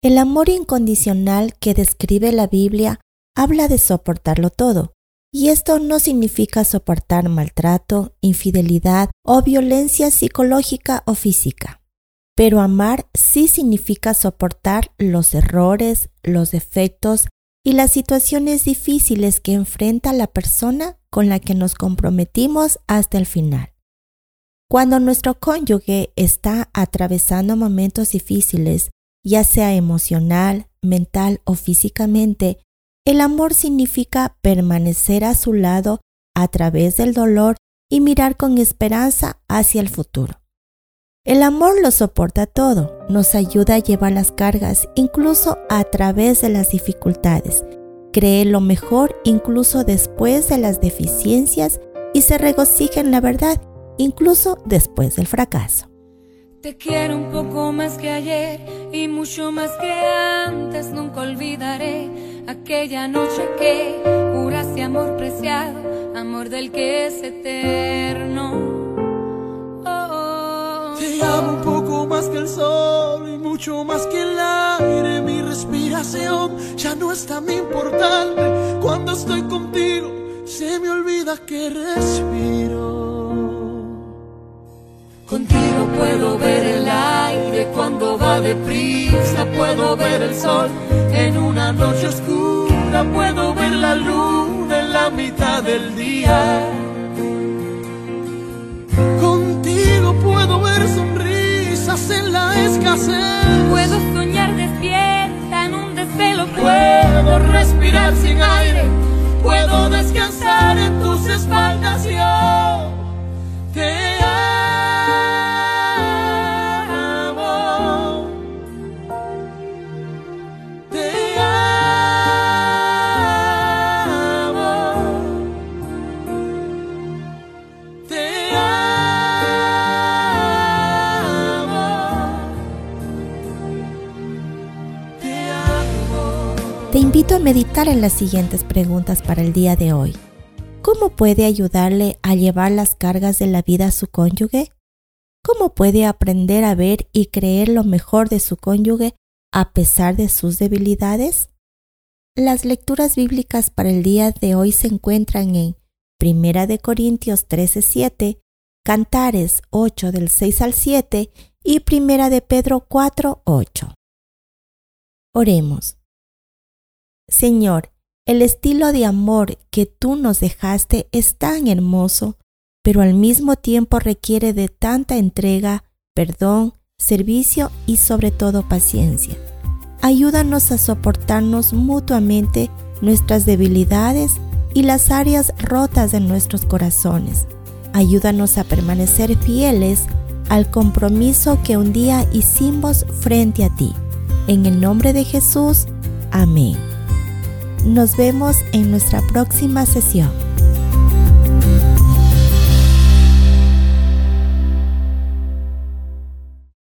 El amor incondicional que describe la Biblia habla de soportarlo todo, y esto no significa soportar maltrato, infidelidad o violencia psicológica o física. Pero amar sí significa soportar los errores, los defectos y las situaciones difíciles que enfrenta la persona con la que nos comprometimos hasta el final. Cuando nuestro cónyuge está atravesando momentos difíciles, ya sea emocional, mental o físicamente, el amor significa permanecer a su lado a través del dolor y mirar con esperanza hacia el futuro. El amor lo soporta todo, nos ayuda a llevar las cargas incluso a través de las dificultades, cree lo mejor incluso después de las deficiencias y se regocija en la verdad incluso después del fracaso. Te quiero un poco más que ayer y mucho más que antes. Nunca olvidaré aquella noche que juraste amor preciado, amor del que es eterno. Oh, Te amo un poco más que el sol y mucho más que el aire. Mi respiración ya no es tan importante. Cuando estoy contigo, se me olvida que respiro. Contigo puedo ver el aire cuando va deprisa, puedo ver el sol en una noche oscura, puedo ver la luna en la mitad del día. Contigo puedo ver sonrisas en la escasez. Puedo soñar despierta en un desvelo. Puedo respirar sin aire, puedo descansar Invito a meditar en las siguientes preguntas para el día de hoy. ¿Cómo puede ayudarle a llevar las cargas de la vida a su cónyuge? ¿Cómo puede aprender a ver y creer lo mejor de su cónyuge a pesar de sus debilidades? Las lecturas bíblicas para el día de hoy se encuentran en 1 de Corintios 13:7, Cantares 8 del 6 al 7 y 1 de Pedro 4:8. Oremos. Señor, el estilo de amor que tú nos dejaste es tan hermoso, pero al mismo tiempo requiere de tanta entrega, perdón, servicio y sobre todo paciencia. Ayúdanos a soportarnos mutuamente nuestras debilidades y las áreas rotas de nuestros corazones. Ayúdanos a permanecer fieles al compromiso que un día hicimos frente a ti. En el nombre de Jesús, amén. Nos vemos en nuestra próxima sesión.